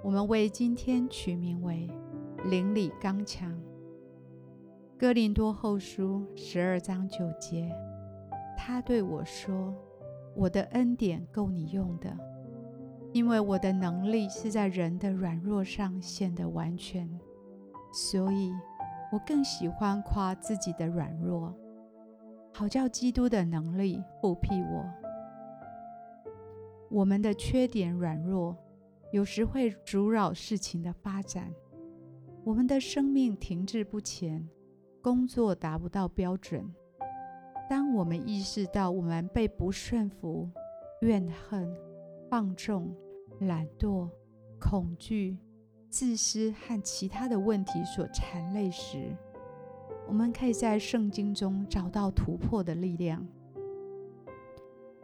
我们为今天取名为“灵里刚强”。哥林多后书十二章九节，他对我说：“我的恩典够你用的，因为我的能力是在人的软弱上显得完全。所以，我更喜欢夸自己的软弱，好叫基督的能力覆庇我。我们的缺点软弱。”有时会阻扰事情的发展，我们的生命停滞不前，工作达不到标准。当我们意识到我们被不顺服、怨恨、放纵、懒惰、恐惧、自私和其他的问题所缠累时，我们可以在圣经中找到突破的力量，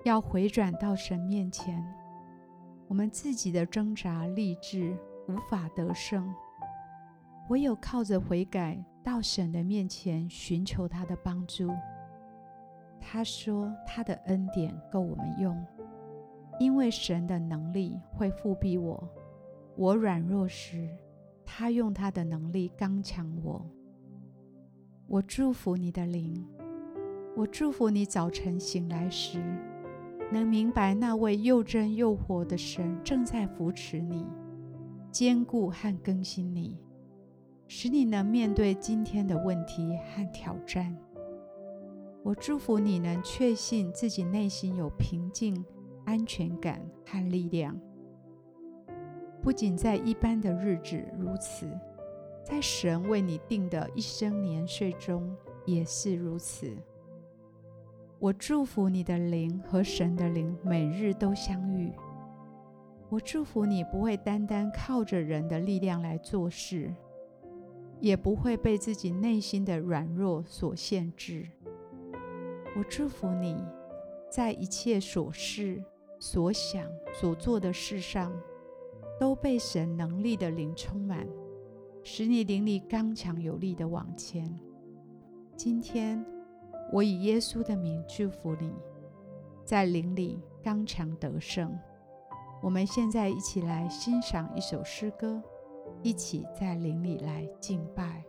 要回转到神面前。我们自己的挣扎、励志无法得胜，唯有靠着悔改到神的面前寻求他的帮助。他说：“他的恩典够我们用，因为神的能力会复庇我。我软弱时，他用他的能力刚强我。”我祝福你的灵，我祝福你早晨醒来时。能明白那位又真又活的神正在扶持你、坚固和更新你，使你能面对今天的问题和挑战。我祝福你能确信自己内心有平静、安全感和力量。不仅在一般的日子如此，在神为你定的一生年岁中也是如此。我祝福你的灵和神的灵每日都相遇。我祝福你不会单单靠着人的力量来做事，也不会被自己内心的软弱所限制。我祝福你在一切所事、所想、所做的事上，都被神能力的灵充满，使你灵力刚强有力的往前。今天。我以耶稣的名祝福你，在灵里刚强得胜。我们现在一起来欣赏一首诗歌，一起在灵里来敬拜。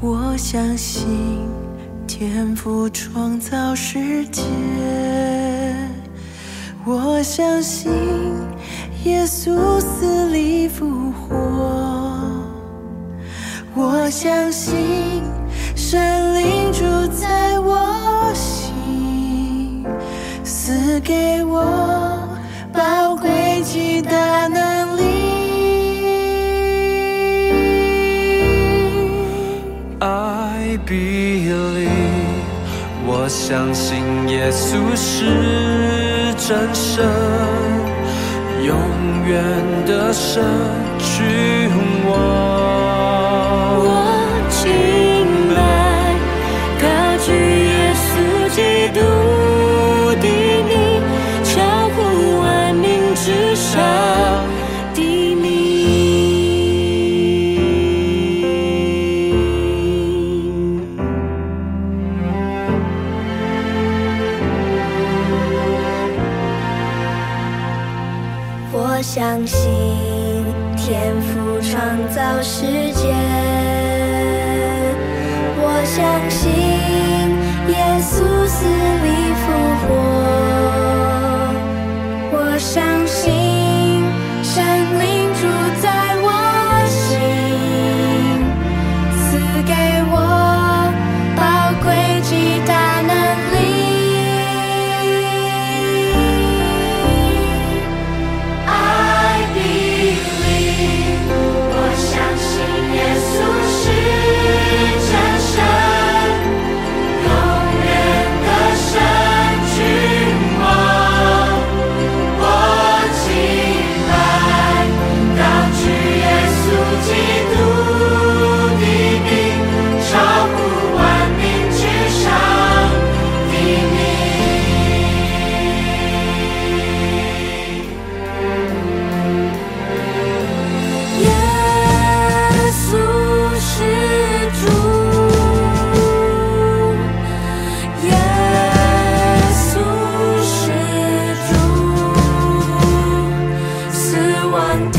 我相信。天赋创造世界，我相信耶稣死里复活，我相信神灵住在我心，赐给我宝贵期待。我相信耶稣是真神，永远的神，君王。我相信天赋创造世界我相信耶稣死里复活我相信 one